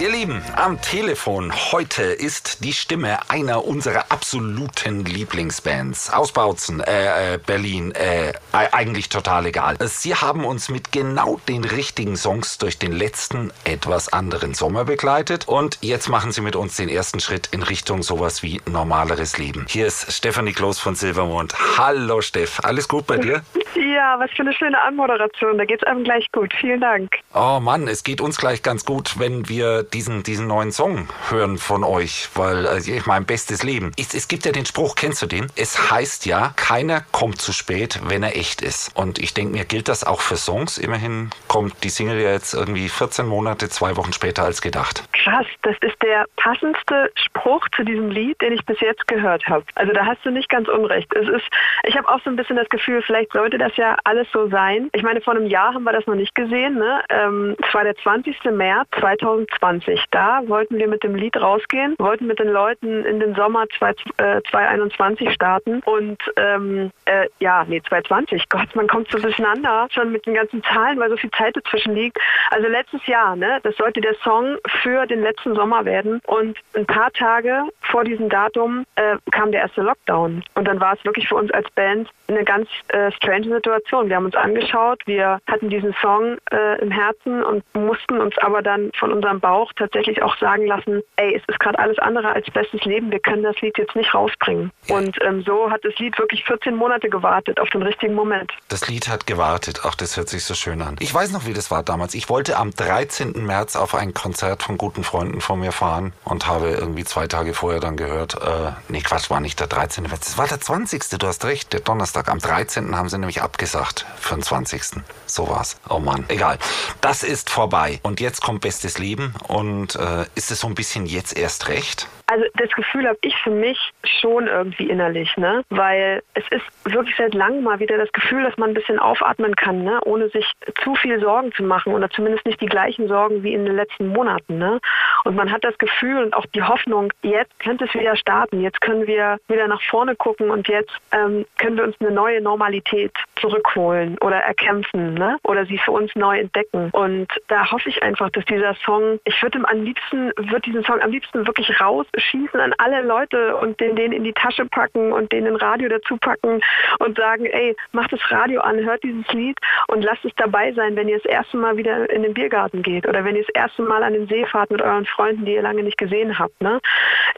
Ihr Lieben, am Telefon heute ist die Stimme einer unserer absoluten Lieblingsbands aus Bautzen, äh, äh, Berlin, äh, eigentlich total egal. Sie haben uns mit genau den richtigen Songs durch den letzten, etwas anderen Sommer begleitet und jetzt machen sie mit uns den ersten Schritt in Richtung sowas wie normaleres Leben. Hier ist Stefanie Kloß von Silvermond. Hallo Steff, alles gut bei dir? Ja, was für eine schöne Anmoderation. Da geht's einem gleich gut. Vielen Dank. Oh Mann, es geht uns gleich ganz gut, wenn wir diesen, diesen neuen Song hören von euch, weil also ich mein bestes Leben. Es, es gibt ja den Spruch, kennst du den? Es heißt ja, keiner kommt zu spät, wenn er echt ist. Und ich denke mir, gilt das auch für Songs? Immerhin kommt die Single ja jetzt irgendwie 14 Monate, zwei Wochen später als gedacht. Krass, das ist der passendste Spruch zu diesem Lied, den ich bis jetzt gehört habe. Also da hast du nicht ganz unrecht. Es ist, ich habe auch so ein bisschen das Gefühl, vielleicht sollte das ja alles so sein. Ich meine, vor einem Jahr haben wir das noch nicht gesehen. Ne? Ähm, es war der 20. März 2020. Da wollten wir mit dem Lied rausgehen, wollten mit den Leuten in den Sommer 2021 äh, starten und ähm, äh, ja, nee, 2020. Gott, man kommt so durcheinander schon mit den ganzen Zahlen, weil so viel Zeit dazwischen liegt. Also letztes Jahr, ne, das sollte der Song für den letzten Sommer werden und ein paar Tage vor diesem Datum äh, kam der erste Lockdown und dann war es wirklich für uns als Band eine ganz äh, strange Situation. Wir haben uns angeschaut, wir hatten diesen Song äh, im Herzen und mussten uns aber dann von unserem Bauch tatsächlich auch sagen lassen, ey, es ist gerade alles andere als bestes Leben, wir können das Lied jetzt nicht rausbringen. Und ähm, so hat das Lied wirklich 14 Monate gewartet auf den richtigen Moment. Das Lied hat gewartet, ach, das hört sich so schön an. Ich weiß noch, wie das war damals. Ich wollte am 13. März auf ein Konzert von guten Freunden von mir fahren und habe irgendwie zwei Tage vorher dann gehört, äh, nee, Quatsch, war nicht der 13. März, es war der 20. Du hast recht, der Donnerstag. Am 13. haben sie nämlich abgesagt für den 20. So war's. Oh Mann, egal. Das ist vorbei. Und jetzt kommt Bestes Leben. Und äh, ist es so ein bisschen jetzt erst recht? Also das Gefühl habe ich für mich schon irgendwie innerlich, ne? Weil es ist wirklich seit langem mal wieder das Gefühl, dass man ein bisschen aufatmen kann, ne? Ohne sich zu viel Sorgen zu machen oder zumindest nicht die gleichen Sorgen wie in den letzten Monaten, ne? Und man hat das Gefühl und auch die Hoffnung, jetzt könnte es wieder starten, jetzt können wir wieder nach vorne gucken und jetzt ähm, können wir uns eine neue Normalität zurückholen oder erkämpfen, ne? Oder sie für uns neu entdecken. Und da hoffe ich einfach, dass dieser Song, ich würde am liebsten, würde diesen Song am liebsten wirklich raus schießen an alle Leute und den, den in die Tasche packen und den ein Radio dazu packen und sagen, ey, macht das Radio an, hört dieses Lied und lasst es dabei sein, wenn ihr das erste Mal wieder in den Biergarten geht oder wenn ihr das erste Mal an den See fahrt mit euren Freunden, die ihr lange nicht gesehen habt. Ne?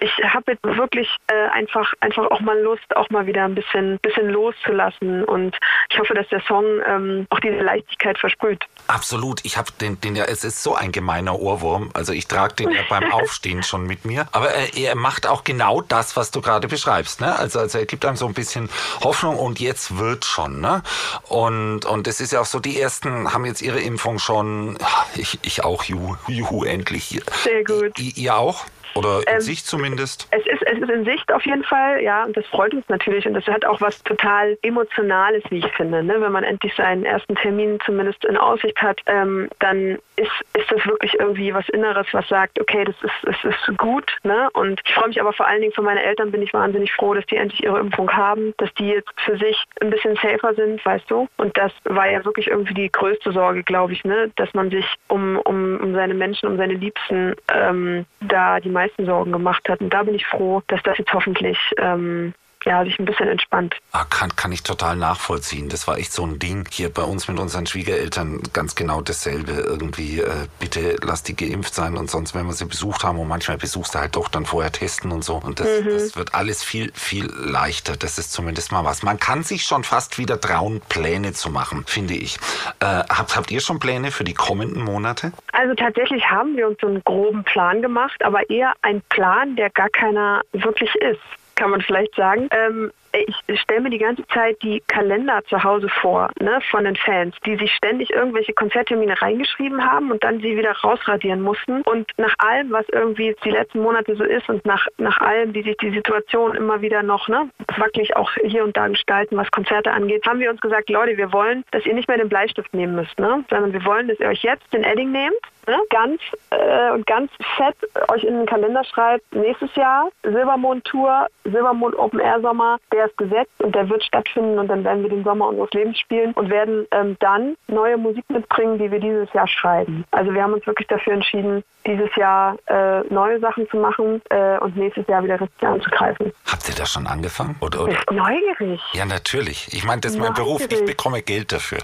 Ich habe jetzt wirklich äh, einfach, einfach auch mal Lust, auch mal wieder ein bisschen, bisschen loszulassen und ich hoffe, dass der Song ähm, auch diese Leichtigkeit versprüht. Absolut. Ich habe den, den ja, es ist so ein gemeiner Ohrwurm. Also ich trage den ja beim Aufstehen schon mit mir. Aber äh, er macht auch genau das, was du gerade beschreibst. Ne? Also, also er gibt einem so ein bisschen Hoffnung und jetzt wird schon. Ne? Und, und es ist ja auch so, die ersten haben jetzt ihre Impfung schon. Ich, ich auch, juhu, juhu endlich. Sehr gut. I, ihr auch? Oder in ähm, Sicht zumindest? Es ist, es ist in Sicht auf jeden Fall, ja, und das freut uns natürlich. Und das hat auch was total Emotionales, wie ich finde. Ne? Wenn man endlich seinen ersten Termin zumindest in Aussicht hat, ähm, dann ist, ist das wirklich irgendwie was Inneres, was sagt, okay, das ist, das ist gut. Ne? Und ich freue mich aber vor allen Dingen für meine Eltern bin ich wahnsinnig froh, dass die endlich ihre Impfung haben, dass die jetzt für sich ein bisschen safer sind, weißt du. Und das war ja wirklich irgendwie die größte Sorge, glaube ich, ne? dass man sich um, um, um seine Menschen, um seine Liebsten ähm, da die meisten Sorgen gemacht hat. Und da bin ich froh, dass das jetzt hoffentlich ähm, ja, sich ein bisschen entspannt. Ah, kann, kann ich total nachvollziehen. Das war echt so ein Ding hier bei uns mit unseren Schwiegereltern ganz genau dasselbe. Irgendwie, äh, bitte lass die geimpft sein und sonst, wenn wir sie besucht haben und manchmal besuchst du halt doch dann vorher testen und so. Und das, mhm. das wird alles viel, viel leichter. Das ist zumindest mal was. Man kann sich schon fast wieder trauen, Pläne zu machen, finde ich. Äh, habt, habt ihr schon Pläne für die kommenden Monate? Also tatsächlich haben wir uns so einen groben Plan gemacht, aber eher ein Plan, der gar keiner wirklich ist kann man vielleicht sagen. Ähm, ich stelle mir die ganze Zeit die Kalender zu Hause vor, ne, von den Fans, die sich ständig irgendwelche Konzerttermine reingeschrieben haben und dann sie wieder rausradieren mussten. Und nach allem, was irgendwie die letzten Monate so ist und nach, nach allem, wie sich die Situation immer wieder noch ne, wackelig auch hier und da gestalten, was Konzerte angeht, haben wir uns gesagt, Leute, wir wollen, dass ihr nicht mehr den Bleistift nehmen müsst, ne, sondern wir wollen, dass ihr euch jetzt den Edding nehmt ne, ganz äh, und ganz fett euch in den Kalender schreibt, nächstes Jahr Silbermond Tour, Silbermond Open Air Sommer, der ist gesetzt und der wird stattfinden und dann werden wir den Sommer unseres Lebens spielen und werden ähm, dann neue Musik mitbringen, die wir dieses Jahr schreiben. Also wir haben uns wirklich dafür entschieden, dieses Jahr äh, neue Sachen zu machen äh, und nächstes Jahr wieder richtig anzugreifen. Habt ihr da schon angefangen? Oder, oder? Neugierig. Ja, natürlich. Ich meine, das ist mein Beruf. Ich bekomme Geld dafür.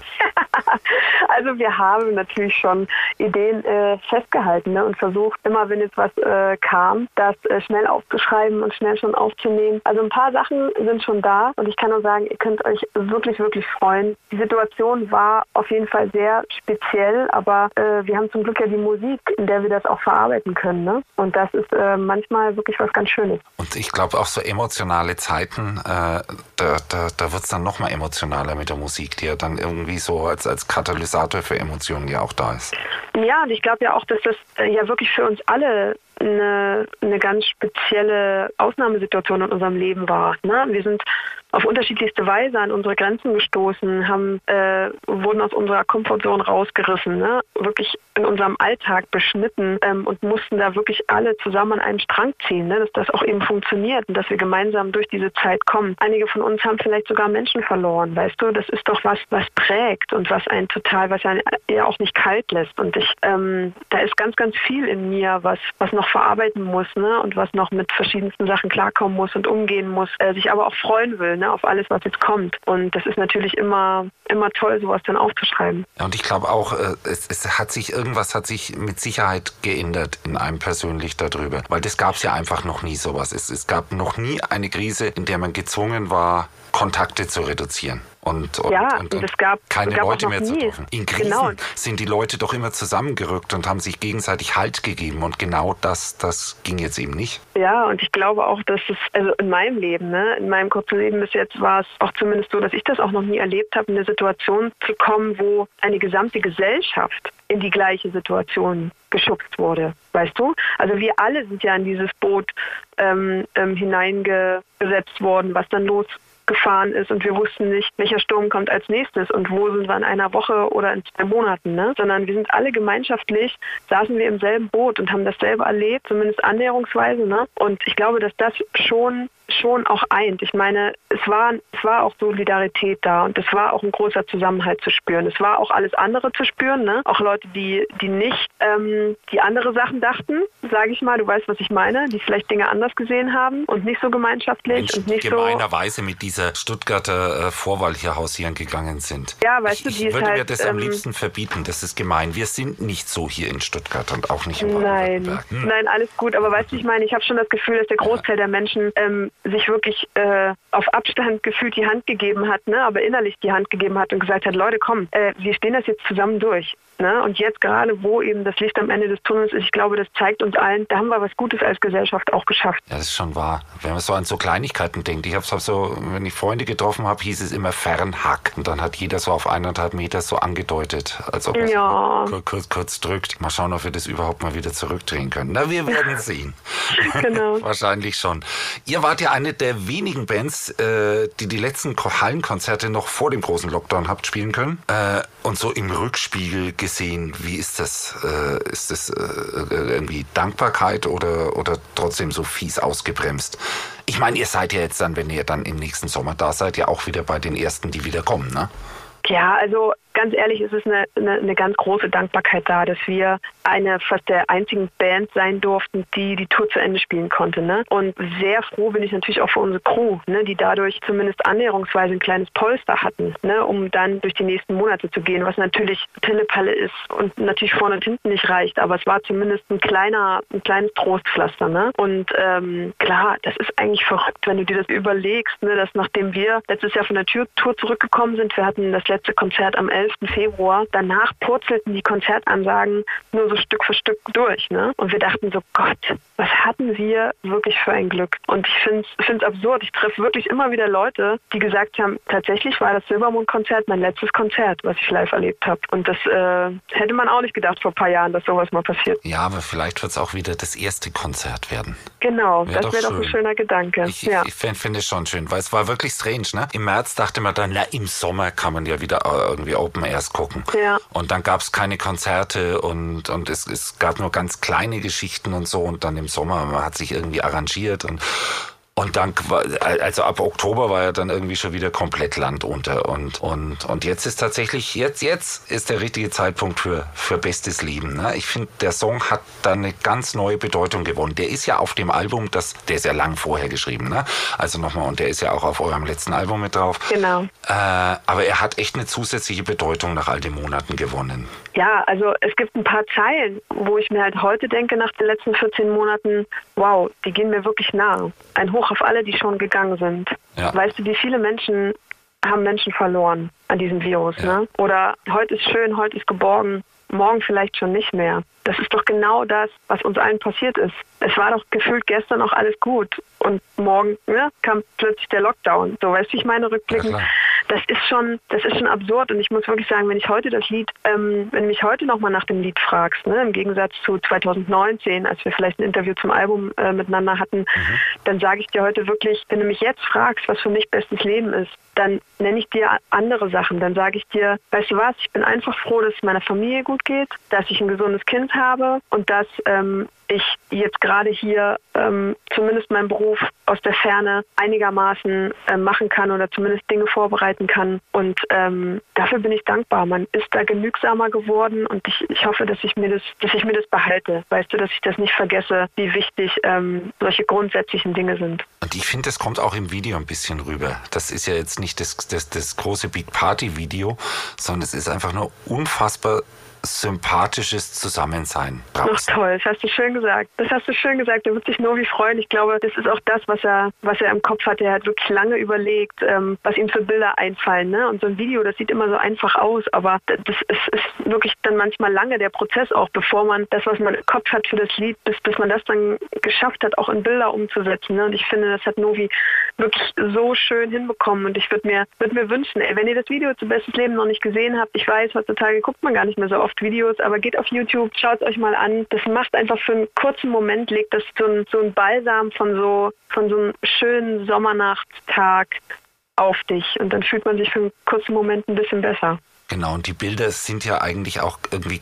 Also wir haben natürlich schon Ideen äh, festgehalten ne, und versucht, immer wenn jetzt was äh, kam, das äh, schnell aufzuschreiben und schnell schon aufzunehmen. Also ein paar Sachen sind schon da und ich kann nur sagen, ihr könnt euch wirklich, wirklich freuen. Die Situation war auf jeden Fall sehr speziell, aber äh, wir haben zum Glück ja die Musik, in der wir das auch verarbeiten können. Ne? Und das ist äh, manchmal wirklich was ganz Schönes. Und ich glaube auch so emotionale Zeiten, äh, da, da, da wird es dann noch mal emotionaler mit der Musik, die ja dann irgendwie so als, als Katalysator für Emotionen ja auch da ist. Ja, und ich glaube ja auch, dass das äh, ja wirklich für uns alle eine, eine ganz spezielle Ausnahmesituation in unserem Leben war. Ne? Wir sind auf unterschiedlichste Weise an unsere Grenzen gestoßen, haben, äh, wurden aus unserer Komfortzone rausgerissen, ne? wirklich in unserem Alltag beschnitten ähm, und mussten da wirklich alle zusammen an einen Strang ziehen, ne? dass das auch eben funktioniert und dass wir gemeinsam durch diese Zeit kommen. Einige von uns haben vielleicht sogar Menschen verloren, weißt du, das ist doch was, was prägt und was einen total, was einen ja auch nicht kalt lässt. Und ich, ähm, da ist ganz, ganz viel in mir, was, was noch verarbeiten muss, ne? Und was noch mit verschiedensten Sachen klarkommen muss und umgehen muss, äh, sich aber auch freuen will, ne? Auf alles, was jetzt kommt. Und das ist natürlich immer, immer toll, sowas dann aufzuschreiben. Ja, und ich glaube auch, äh, es, es hat sich irgendwas hat sich mit Sicherheit geändert in einem persönlich darüber, weil das gab es ja einfach noch nie sowas. Es, es gab noch nie eine Krise, in der man gezwungen war, Kontakte zu reduzieren. Und, und, Ja, und, und es gab- keine es gab Leute mehr zu nie. treffen. In Krisen Genau. sind die Leute doch immer zusammengerückt und haben sich gegenseitig Halt gegeben. Und genau das, das ging jetzt eben nicht. Ja, und ich glaube auch, dass es, also in meinem Leben, ne, in meinem kurzen Leben bis jetzt war es auch zumindest so, dass ich das auch noch nie erlebt habe, in eine Situation zu kommen, wo eine gesamte Gesellschaft in die gleiche Situation geschubst wurde. Weißt du? Also wir alle sind ja in dieses Boot ähm, ähm, hineingesetzt worden, was dann losgefahren ist und wir wussten nicht, welcher Sturm kommt als nächstes und wo sind wir in einer Woche oder in zwei Monaten, ne? sondern wir sind alle gemeinschaftlich, saßen wir im selben Boot und haben dasselbe erlebt, zumindest annäherungsweise. Ne? Und ich glaube, dass das schon schon auch eint. Ich meine, es war, es war auch Solidarität da und es war auch ein großer Zusammenhalt zu spüren. Es war auch alles andere zu spüren, ne? Auch Leute, die, die nicht, ähm, die andere Sachen dachten, sage ich mal, du weißt, was ich meine, die vielleicht Dinge anders gesehen haben und nicht so gemeinschaftlich Menschen, und nicht so. gemeinerweise mit dieser Stuttgarter äh, Vorwahl hier hausieren gegangen sind. Ja, weißt ich, du, ich die ist würde mir halt, das am ähm, liebsten verbieten. Das ist gemein. Wir sind nicht so hier in Stuttgart und auch nicht in Nein, Baden-Württemberg. Hm. nein, alles gut. Aber weißt du, ich meine, ich habe schon das Gefühl, dass der Großteil der Menschen ähm, sich wirklich äh, auf Abstand gefühlt die Hand gegeben hat, ne, aber innerlich die Hand gegeben hat und gesagt hat, Leute, komm, äh, wir stehen das jetzt zusammen durch. Ne? Und jetzt gerade, wo eben das Licht am Ende des Tunnels ist, ich glaube, das zeigt uns allen, da haben wir was Gutes als Gesellschaft auch geschafft. Ja, das ist schon wahr. Wenn man so an so Kleinigkeiten denkt. Ich habe hab so, wenn ich Freunde getroffen habe, hieß es immer Fernhack. Und dann hat jeder so auf eineinhalb Meter so angedeutet, als ob er Ja. so kur- kurz, kurz drückt. Mal schauen, ob wir das überhaupt mal wieder zurückdrehen können. Na, wir werden sehen. Genau. Wahrscheinlich schon. Ihr wart ja eine der wenigen Bands, äh, die die letzten Ko- Hallenkonzerte noch vor dem großen Lockdown habt spielen können. Äh, und so im Rückspiegel gesehen, wie ist das? Äh, ist das äh, irgendwie Dankbarkeit oder, oder trotzdem so fies ausgebremst? Ich meine, ihr seid ja jetzt dann, wenn ihr dann im nächsten Sommer da seid, ja auch wieder bei den ersten, die wieder kommen, ne? Ja, also ganz ehrlich, es ist eine, eine, eine ganz große Dankbarkeit da, dass wir eine fast der einzigen Band sein durften, die die Tour zu Ende spielen konnte. Ne? Und sehr froh bin ich natürlich auch für unsere Crew, ne? die dadurch zumindest annäherungsweise ein kleines Polster hatten, ne? um dann durch die nächsten Monate zu gehen, was natürlich Pillepalle ist und natürlich vorne und hinten nicht reicht, aber es war zumindest ein kleiner, ein kleines Trostpflaster. Ne? Und ähm, klar, das ist eigentlich verrückt, wenn du dir das überlegst, ne? dass nachdem wir letztes Jahr von der Tour Tour zurückgekommen sind, wir hatten das letzte Konzert am 11. Februar, danach purzelten die Konzertansagen nur so Stück für Stück durch. Ne? Und wir dachten so, Gott, was hatten wir wirklich für ein Glück? Und ich finde es absurd. Ich treffe wirklich immer wieder Leute, die gesagt haben, tatsächlich war das Silbermond-Konzert mein letztes Konzert, was ich live erlebt habe. Und das äh, hätte man auch nicht gedacht vor ein paar Jahren, dass sowas mal passiert. Ja, aber vielleicht wird es auch wieder das erste Konzert werden. Genau, wär das wäre doch ein schöner Gedanke. Ich, ja. ich finde find es schon schön, weil es war wirklich strange. Ne? Im März dachte man dann, na, im Sommer kann man ja wieder äh, irgendwie Open Airs gucken. Ja. Und dann gab es keine Konzerte und, und es, es gab nur ganz kleine Geschichten und so. Und dann im Sommer, man hat sich irgendwie arrangiert und und dann, also ab Oktober war er dann irgendwie schon wieder komplett Land unter. Und, und, und jetzt ist tatsächlich, jetzt, jetzt ist der richtige Zeitpunkt für, für bestes Leben. Ne? Ich finde, der Song hat da eine ganz neue Bedeutung gewonnen. Der ist ja auf dem Album, das, der ist ja lang vorher geschrieben. Ne? Also nochmal, und der ist ja auch auf eurem letzten Album mit drauf. Genau. Äh, aber er hat echt eine zusätzliche Bedeutung nach all den Monaten gewonnen. Ja, also es gibt ein paar Zeilen, wo ich mir halt heute denke, nach den letzten 14 Monaten, wow, die gehen mir wirklich nah. Ein Hoch auf alle, die schon gegangen sind. Ja. Weißt du, wie viele Menschen haben Menschen verloren an diesem Virus, ja. ne? Oder heute ist schön, heute ist geborgen, morgen vielleicht schon nicht mehr. Das ist doch genau das, was uns allen passiert ist. Es war doch gefühlt gestern noch alles gut und morgen ne, kam plötzlich der Lockdown. So weißt du, ich meine rückblickend. Ja, das ist schon, das ist schon absurd und ich muss wirklich sagen, wenn ich heute das Lied, ähm, wenn du mich heute nochmal nach dem Lied fragst, ne, im Gegensatz zu 2019, als wir vielleicht ein Interview zum Album äh, miteinander hatten, mhm. dann sage ich dir heute wirklich, wenn du mich jetzt fragst, was für mich bestes Leben ist, dann nenne ich dir andere Sachen. Dann sage ich dir, weißt du was, ich bin einfach froh, dass es meiner Familie gut geht, dass ich ein gesundes Kind habe und dass ähm, ich jetzt gerade hier ähm, zumindest meinen Beruf aus der Ferne einigermaßen äh, machen kann oder zumindest Dinge vorbereiten kann. Und ähm, dafür bin ich dankbar. Man ist da genügsamer geworden und ich, ich hoffe, dass ich mir das, dass ich mir das behalte. Weißt du, dass ich das nicht vergesse, wie wichtig ähm, solche grundsätzlichen Dinge sind. Und ich finde, das kommt auch im Video ein bisschen rüber. Das ist ja jetzt nicht das, das, das große Big Party Video, sondern es ist einfach nur unfassbar sympathisches Zusammensein brauchst. Ach toll, das hast du schön gesagt. Das hast du schön gesagt. Er wird sich Novi freuen. Ich glaube, das ist auch das, was er, was er im Kopf hat. Er hat wirklich lange überlegt, ähm, was ihm für Bilder einfallen. Ne? Und so ein Video, das sieht immer so einfach aus, aber das ist, ist wirklich dann manchmal lange der Prozess auch, bevor man das, was man im Kopf hat für das Lied, bis, bis man das dann geschafft hat, auch in Bilder umzusetzen. Ne? Und ich finde, das hat Novi wirklich so schön hinbekommen. Und ich würde mir, würd mir wünschen, ey, wenn ihr das Video zu Bestes Leben noch nicht gesehen habt, ich weiß, heutzutage guckt man gar nicht mehr so oft oft Videos, aber geht auf YouTube, schaut es euch mal an. Das macht einfach für einen kurzen Moment, legt das so ein, so ein Balsam von so, von so einem schönen Sommernachtstag auf dich und dann fühlt man sich für einen kurzen Moment ein bisschen besser. Genau, und die Bilder sind ja eigentlich auch irgendwie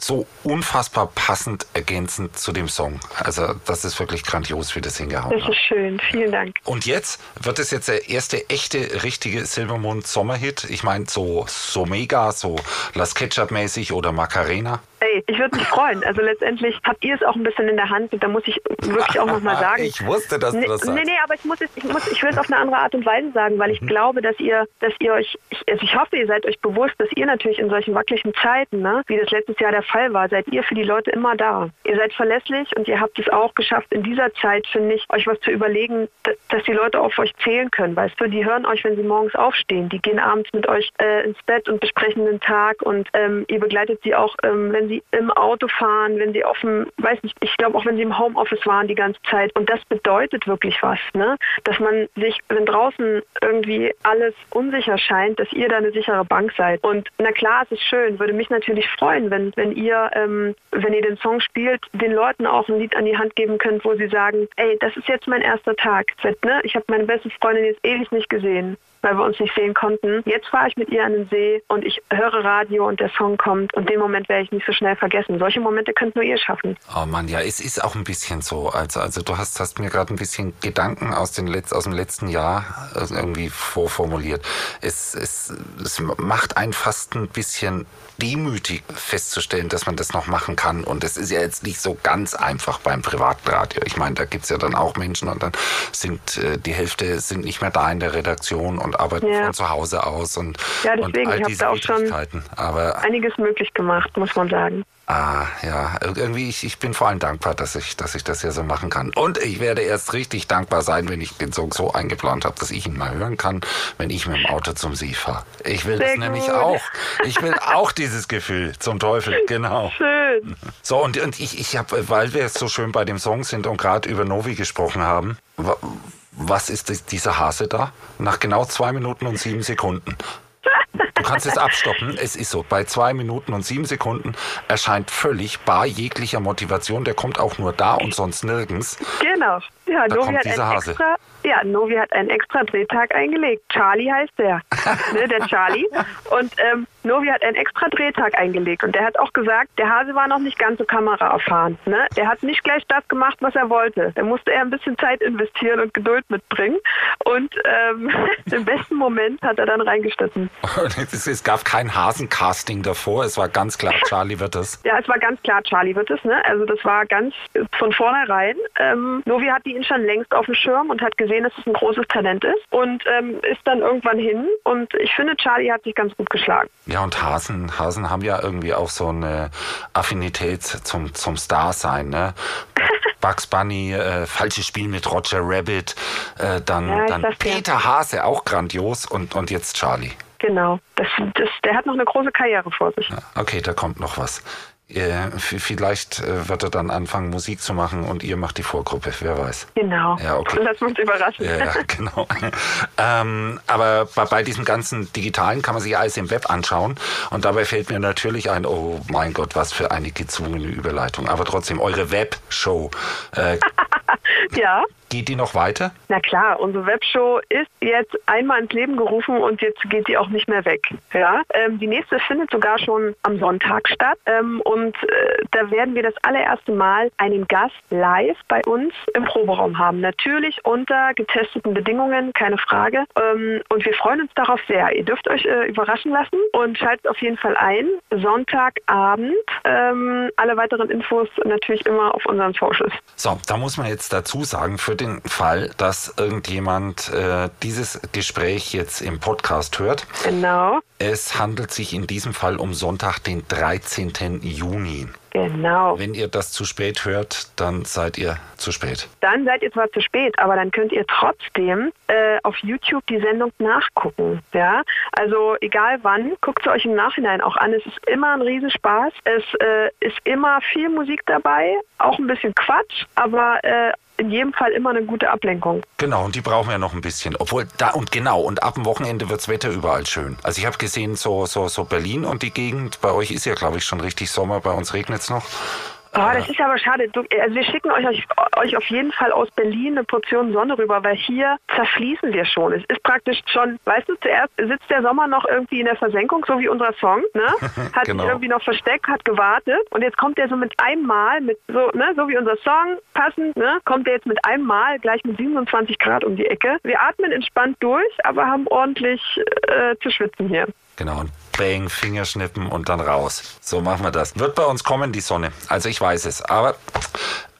so unfassbar passend ergänzend zu dem Song. Also das ist wirklich grandios, wie das hingehauen hat. Das ist schön, vielen Dank. Und jetzt wird es jetzt der erste echte, richtige Silbermond Sommerhit. Ich meine so, so mega, so Las Ketchup mäßig oder Macarena. Ey, ich würde mich freuen. Also letztendlich habt ihr es auch ein bisschen in der Hand. Da muss ich wirklich auch nochmal sagen. Ich wusste, dass du das sagst. Nee, nee, aber ich muss es, ich muss, ich will es auf eine andere Art und Weise sagen, weil ich mhm. glaube, dass ihr, dass ihr euch, ich, also ich hoffe, ihr seid euch bewusst, dass ihr natürlich in solchen wackeligen Zeiten, ne, wie das letztes Jahr der Fall war, seid ihr für die Leute immer da. Ihr seid verlässlich und ihr habt es auch geschafft, in dieser Zeit, finde ich, euch was zu überlegen, dass die Leute auf euch zählen können. Weißt du, die hören euch, wenn sie morgens aufstehen. Die gehen abends mit euch äh, ins Bett und besprechen den Tag und ähm, ihr begleitet sie auch, ähm, wenn sie im Auto fahren, wenn sie dem, weiß nicht, ich glaube auch wenn sie im Homeoffice waren die ganze Zeit. Und das bedeutet wirklich was, ne? Dass man sich, wenn draußen irgendwie alles unsicher scheint, dass ihr da eine sichere Bank seid. Und na klar, es ist schön, würde mich natürlich freuen, wenn, wenn ihr, ähm, wenn ihr den Song spielt, den Leuten auch ein Lied an die Hand geben könnt, wo sie sagen, ey, das ist jetzt mein erster Tag. Ne? Ich habe meine beste Freundin jetzt ewig nicht gesehen weil wir uns nicht sehen konnten. Jetzt fahre ich mit ihr an den See und ich höre Radio und der Song kommt und den Moment werde ich nicht so schnell vergessen. Solche Momente könnt nur ihr schaffen. Oh Mann, ja, es ist auch ein bisschen so. Also, also du hast, hast mir gerade ein bisschen Gedanken aus, den Letz-, aus dem letzten Jahr äh, irgendwie vorformuliert. Es, es, es macht einen fast ein bisschen demütig festzustellen, dass man das noch machen kann. Und es ist ja jetzt nicht so ganz einfach beim Privatradio. Ich meine, da gibt es ja dann auch Menschen und dann sind äh, die Hälfte sind nicht mehr da in der Redaktion und und arbeiten Ja. von zu Hause aus und, Ja, und deswegen, all ich diese da auch schon-. Aber Einiges möglich gemacht, muss man sagen. Ah, ja, irgendwie, ich, ich bin vor allem dankbar, dass ich, dass ich das hier so machen kann. Und ich werde erst richtig dankbar sein, wenn ich den Song so eingeplant habe, dass ich ihn mal hören kann, wenn ich mit dem Auto zum See fahre. Ich will das Sehr nämlich gut. auch. Ich will auch dieses Gefühl zum Teufel, genau. Schön. So, und, und ich, ich habe, weil wir jetzt so schön bei dem Song sind und gerade über Novi gesprochen haben, was ist dieser Hase da? Nach genau zwei Minuten und sieben Sekunden. Du kannst es abstoppen. Es ist so. Bei zwei Minuten und sieben Sekunden erscheint völlig bar jeglicher Motivation. Der kommt auch nur da und sonst nirgends. Genau. Ja, Da Novi hat, einen extra, ja, Novi hat einen extra Drehtag eingelegt. Charlie heißt der. ne, der Charlie. Und ähm, Novi hat einen extra Drehtag eingelegt. Und der hat auch gesagt, der Hase war noch nicht ganz so kameraerfahren. Ne? Der hat nicht gleich das gemacht, was er wollte. Da musste er ein bisschen Zeit investieren und Geduld mitbringen. Und ähm, den besten Moment hat er dann reingeschnitten. Es, gab kein Hasencasting davor. Es war ganz klar, Charlie wird es. Ja, es war ganz klar, Charlie wird es. Ne? Also das war ganz von vornherein. Ähm, Novi hatte ihn schon längst auf dem Schirm und hat gesehen, dass es ein großes Talent ist und ähm, ist dann irgendwann hin. Und ich finde, Charlie hat sich ganz gut geschlagen. Ja, und Hasen, Hasen haben ja irgendwie auch so eine Affinität zum, zum Star-Sein, ne? Bugs Bunny, äh, falsches Spiel mit Roger Rabbit, äh, dann, Ja, dann. Peter Hase, auch grandios und, und jetzt Charlie. Genau. Das, das, der hat noch eine große Karriere vor sich. Okay, da kommt noch was. Äh, vielleicht äh, wird er dann anfangen, Musik zu machen und ihr macht die Vorgruppe, wer weiß. Genau. Ja, okay. Lass uns überraschen. Ja, ja, genau. ähm, aber bei, bei diesem ganzen Digitalen kann man sich alles im Web anschauen. Und dabei fällt mir natürlich ein, oh mein Gott, was für eine gezwungene Überleitung. Aber trotzdem, eure Webshow, äh, ja. Geht die noch weiter? Na klar, unsere Webshow ist jetzt einmal ins Leben gerufen und jetzt geht die auch nicht mehr weg. Ja, ähm, die nächste findet sogar schon am Sonntag statt ähm, und äh, da werden wir das allererste Mal einen Gast live bei uns im Proberaum haben. Natürlich unter getesteten Bedingungen, keine Frage. Ähm, und wir freuen uns darauf sehr. Ihr dürft euch äh, überraschen lassen und schaltet auf jeden Fall ein. Sonntagabend. Ähm, alle weiteren Infos natürlich immer auf unseren Socials. So, da muss man jetzt dazu sagen, für den Fall, dass irgendjemand äh, dieses Gespräch jetzt im Podcast hört, Genau. es handelt sich in diesem Fall um Sonntag, den 13. Juni. Genau. Wenn ihr das zu spät hört, dann seid ihr zu spät. Dann seid ihr zwar zu spät, aber dann könnt ihr trotzdem äh, auf YouTube die Sendung nachgucken. Ja, also egal wann, guckt sie euch im Nachhinein auch an. Es ist immer ein Riesenspaß. Es äh, ist immer viel Musik dabei, auch ein bisschen Quatsch, aber äh, in jedem Fall immer eine gute Ablenkung. Genau, und die brauchen wir noch ein bisschen. Obwohl, da und genau, und ab dem Wochenende wirds Wetter überall schön. Also ich habe gesehen, so, so, so Berlin und die Gegend, bei euch ist ja, glaube ich, schon richtig Sommer, bei uns regnet's noch. Oh, das ist aber schade. Du, also wir schicken euch, euch, auf jeden Fall aus Berlin eine Portion Sonne rüber, weil hier zerfließen wir schon. Es ist praktisch schon, weißt du, zuerst sitzt der Sommer noch irgendwie in der Versenkung, so wie unser Song, ne? Hat Genau. sich irgendwie noch versteckt, hat gewartet und jetzt kommt der so mit einem Mal, mit so, ne, so wie unser Song, passend, ne, kommt der jetzt mit einem Mal gleich mit 27 Grad um die Ecke. Wir atmen entspannt durch, aber haben ordentlich äh, zu schwitzen hier. Genau, bang, Fingerschnippen und dann raus. So machen wir das. Wird bei uns kommen, die Sonne. Also ich weiß es. Aber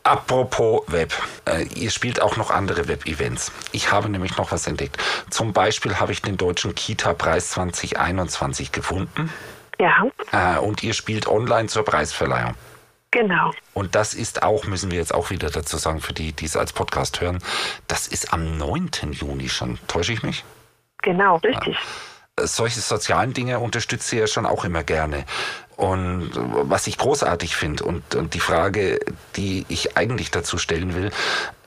apropos Web. Äh, ihr spielt auch noch andere Web-Events. Ich habe nämlich noch was entdeckt. Zum Beispiel habe ich den Deutschen Kita-Preis 2021 gefunden. Ja, Äh, und ihr spielt online zur Preisverleihung. genau. Und das ist auch, müssen wir jetzt auch wieder dazu sagen, für die, die es als Podcast hören, das ist am 9. Juni schon. Täusche ich mich? Genau, richtig. Äh, Solche sozialen Dinge unterstützt ihr ja schon auch immer gerne. Und äh, was ich großartig finde und, und die Frage, die ich eigentlich dazu stellen will,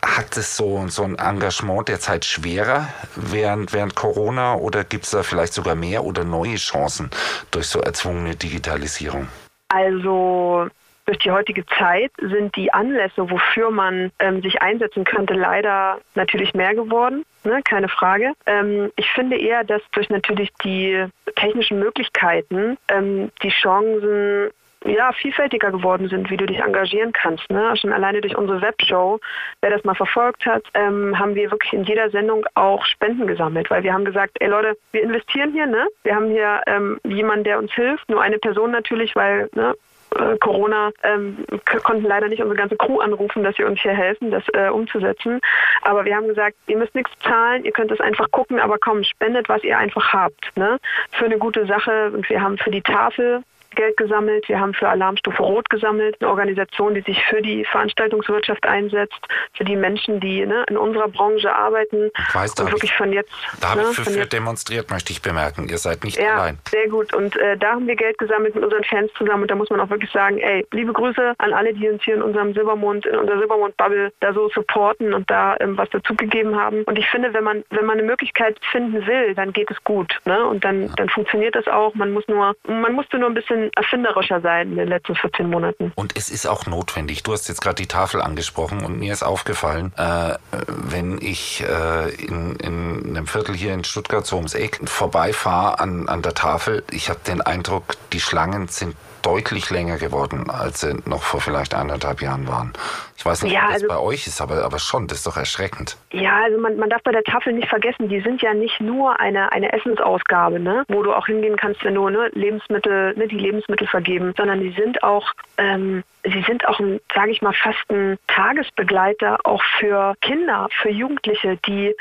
hat es so, so ein Engagement derzeit schwerer während, während Corona oder gibt es da vielleicht sogar mehr oder neue Chancen durch so erzwungene Digitalisierung? Also durch die heutige Zeit sind die Anlässe, wofür man ähm, sich einsetzen könnte, leider natürlich mehr geworden. Ne, keine Frage. Ähm, ich finde eher, dass durch natürlich die technischen Möglichkeiten ähm, die Chancen ja, vielfältiger geworden sind, wie du dich engagieren kannst. Ne? Schon alleine durch unsere Webshow, wer das mal verfolgt hat, ähm, haben wir wirklich in jeder Sendung auch Spenden gesammelt, weil wir haben gesagt, ey Leute, wir investieren hier, ne? Wir haben hier ähm, jemanden, der uns hilft, nur eine Person natürlich, weil ne, äh, Corona, ähm, konnten leider nicht unsere ganze Crew anrufen, dass sie uns hier helfen, das äh, umzusetzen. Aber wir haben gesagt, ihr müsst nichts zahlen, ihr könnt es einfach gucken, aber komm, spendet, was ihr einfach habt, ne? Für eine gute Sache. Und wir haben für die Tafel Geld gesammelt. Wir haben für Alarmstufe Rot gesammelt, eine Organisation, die sich für die Veranstaltungswirtschaft einsetzt, für die Menschen, die ne, in unserer Branche arbeiten. Ich weiß, da und wirklich ich, von jetzt. Da habe ne, ich für, für demonstriert, möchte ich bemerken. Ihr seid nicht ja, allein. Sehr gut. Und äh, da haben wir Geld gesammelt mit unseren Fans zusammen. Und da muss man auch wirklich sagen, ey, liebe Grüße an alle, die uns hier in unserem Silbermond, in unserer Silbermond-Bubble da so supporten und da ähm, was dazugegeben haben. Und ich finde, wenn man, wenn man eine Möglichkeit finden will, dann geht es gut. Ne? Und dann, ja. dann funktioniert das auch. Man muss nur, man musste nur ein bisschen erfinderischer sein in den letzten 14 Monaten. Und es ist auch notwendig. Du hast jetzt gerade die Tafel angesprochen und mir ist aufgefallen, äh, wenn ich äh, in, in einem Viertel hier in Stuttgart so ums Eck vorbeifahre an, an der Tafel, ich habe den Eindruck, die Schlangen sind deutlich länger geworden, als sie noch vor vielleicht eineinhalb Jahren waren. Ich weiß nicht, ja, ob das also, bei euch ist, aber, aber schon, das ist doch erschreckend. Ja, also man, man darf bei der Tafel nicht vergessen, die sind ja nicht nur eine, eine Essensausgabe, ne, wo du auch hingehen kannst, wenn du ne, Lebensmittel, ne, die Lebensmittel vergeben, sondern die sind auch, ähm, sie sind auch, sage ich mal, fast ein Tagesbegleiter auch für Kinder, für Jugendliche, die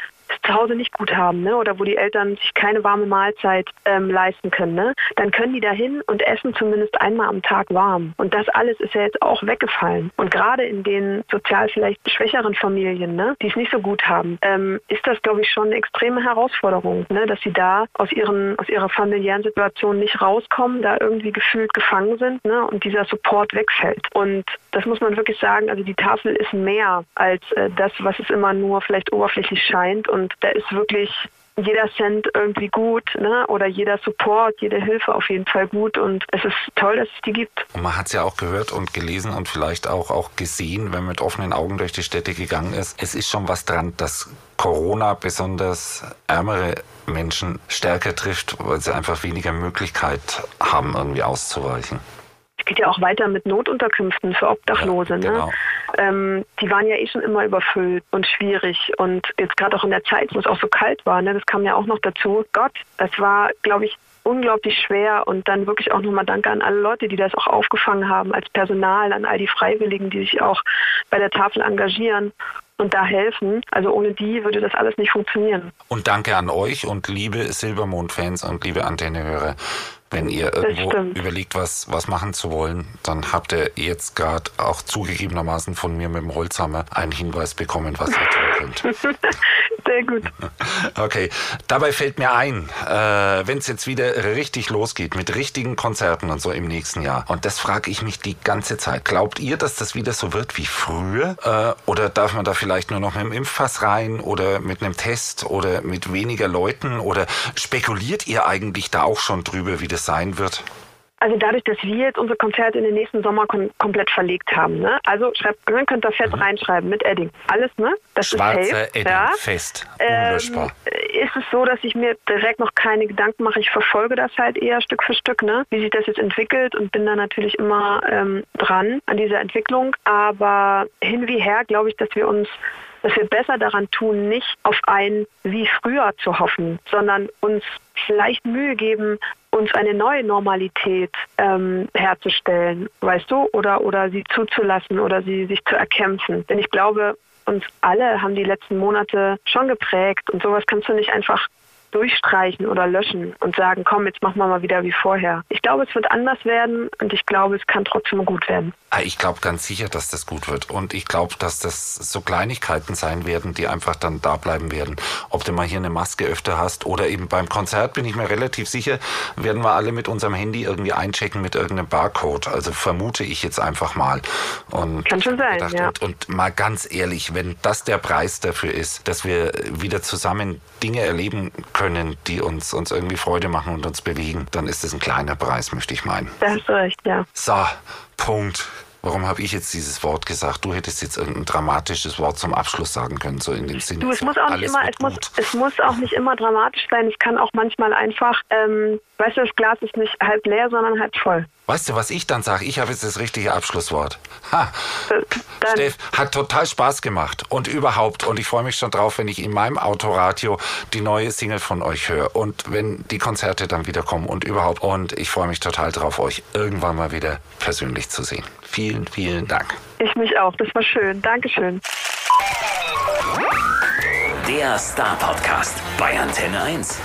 zu Hause nicht gut haben ne? oder wo die Eltern sich keine warme Mahlzeit ähm, leisten können, ne? dann können die dahin und essen zumindest einmal am Tag warm. Und das alles ist ja jetzt auch weggefallen. Und gerade in den sozial vielleicht schwächeren Familien, ne, die es nicht so gut haben, ähm, ist das, glaube ich, schon eine extreme Herausforderung, ne? dass sie da aus, ihren, aus ihrer familiären Situation nicht rauskommen, da irgendwie gefühlt gefangen sind ne? und dieser Support wegfällt. Und das muss man wirklich sagen, also die Tafel ist mehr als äh, das, was es immer nur vielleicht oberflächlich scheint. Und und da ist wirklich jeder Cent irgendwie gut, ne? Oder jeder Support, jede Hilfe auf jeden Fall gut und es ist toll, dass es die gibt. Und man hat es ja auch gehört und gelesen und vielleicht auch, auch gesehen, wenn man mit offenen Augen durch die Städte gegangen ist. Es ist schon was dran, dass Corona besonders ärmere Menschen stärker trifft, weil sie einfach weniger Möglichkeit haben, irgendwie auszuweichen. Es geht ja auch weiter mit Notunterkünften für Obdachlose. Ja, ne? genau. ne? Ähm, die waren ja eh schon immer überfüllt und schwierig. Und jetzt gerade auch in der Zeit, wo es auch so kalt war, ne, das kam ja auch noch dazu. Gott, das war, glaube ich, unglaublich schwer und dann wirklich auch nochmal Danke an alle Leute, die das auch aufgefangen haben als Personal, an all die Freiwilligen, die sich auch bei der Tafel engagieren und da helfen. Also ohne die würde das alles nicht funktionieren. Und danke an euch und liebe Silbermond-Fans und liebe Antennehörer. Wenn ihr irgendwo überlegt, was, was machen zu wollen, dann habt ihr jetzt gerade auch zugegebenermaßen von mir mit dem Holzhammer einen Hinweis bekommen, was ihr tun könnt. Sehr gut. Okay, dabei fällt mir ein, äh, wenn es jetzt wieder richtig losgeht mit richtigen Konzerten und so im nächsten Jahr, und das frage ich mich die ganze Zeit, glaubt ihr, dass das wieder so wird wie früher? Äh, oder darf man da vielleicht nur noch mit dem Impfpass rein oder mit einem Test oder mit weniger Leuten? Oder spekuliert ihr eigentlich da auch schon drüber, wie das sein wird? Also dadurch, dass wir jetzt unsere Konzerte in den nächsten Sommer kom komplett verlegt haben, ne? Also schreibt, dann könnt ihr fett mhm. reinschreiben mit Edding. Alles, ne? Das Schwarze ist Edding, ja. fest, unlöschbar. Ähm, ist es so, dass ich mir direkt noch keine Gedanken mache. Ich verfolge das halt eher Stück für Stück, ne? Wie sich das jetzt entwickelt und bin da natürlich immer ähm, dran an dieser Entwicklung. Aber hin wie her glaube ich, dass wir uns dass wir besser daran tun, nicht auf ein wie früher zu hoffen, sondern uns vielleicht Mühe geben, uns eine neue Normalität ähm, herzustellen, weißt du, oder, oder sie zuzulassen oder sie sich zu erkämpfen. Denn ich glaube, uns alle haben die letzten Monate schon geprägt und sowas kannst du nicht einfach durchstreichen oder löschen und sagen, komm, jetzt machen wir mal wieder wie vorher. Ich glaube, es wird anders werden und ich glaube, es kann trotzdem gut werden. Ah, ich glaube ganz sicher, dass das gut wird. Und ich glaube, dass das so Kleinigkeiten sein werden, die einfach dann da bleiben werden. Ob du mal hier eine Maske öfter hast oder eben beim Konzert, bin ich mir relativ sicher, werden wir alle mit unserem Handy irgendwie einchecken mit irgendeinem Barcode. Also vermute ich jetzt einfach mal. Und Kann schon sein, gedacht, ja. Und, und mal ganz ehrlich, wenn das der Preis dafür ist, dass wir wieder zusammen Dinge erleben können, die uns, uns irgendwie Freude machen und uns bewegen, dann ist es ein kleiner Preis, möchte ich meinen. Da hast du recht, ja. So, Punkt. Warum habe ich jetzt dieses Wort gesagt? Du hättest jetzt irgendein dramatisches Wort zum Abschluss sagen können, so in dem Sinne. Du, es muss auch nicht immer, es muss, es muss auch nicht immer dramatisch sein. Es kann auch manchmal einfach ähm, Weißt du, das Glas ist nicht halb leer, sondern halb voll. Weißt du, was ich dann sage? Ich habe jetzt das richtige Abschlusswort. Ha. Dann, Steff, hat total Spaß gemacht und überhaupt. Und ich freue mich schon drauf, wenn ich in meinem Autoradio die neue Single von euch höre und wenn die Konzerte dann wieder kommen und überhaupt. Und ich freue mich total drauf, euch irgendwann mal wieder persönlich zu sehen. Vielen, vielen Dank. ich mich auch. Das war schön. Dankeschön. Der Star Podcast bei Antenne 1.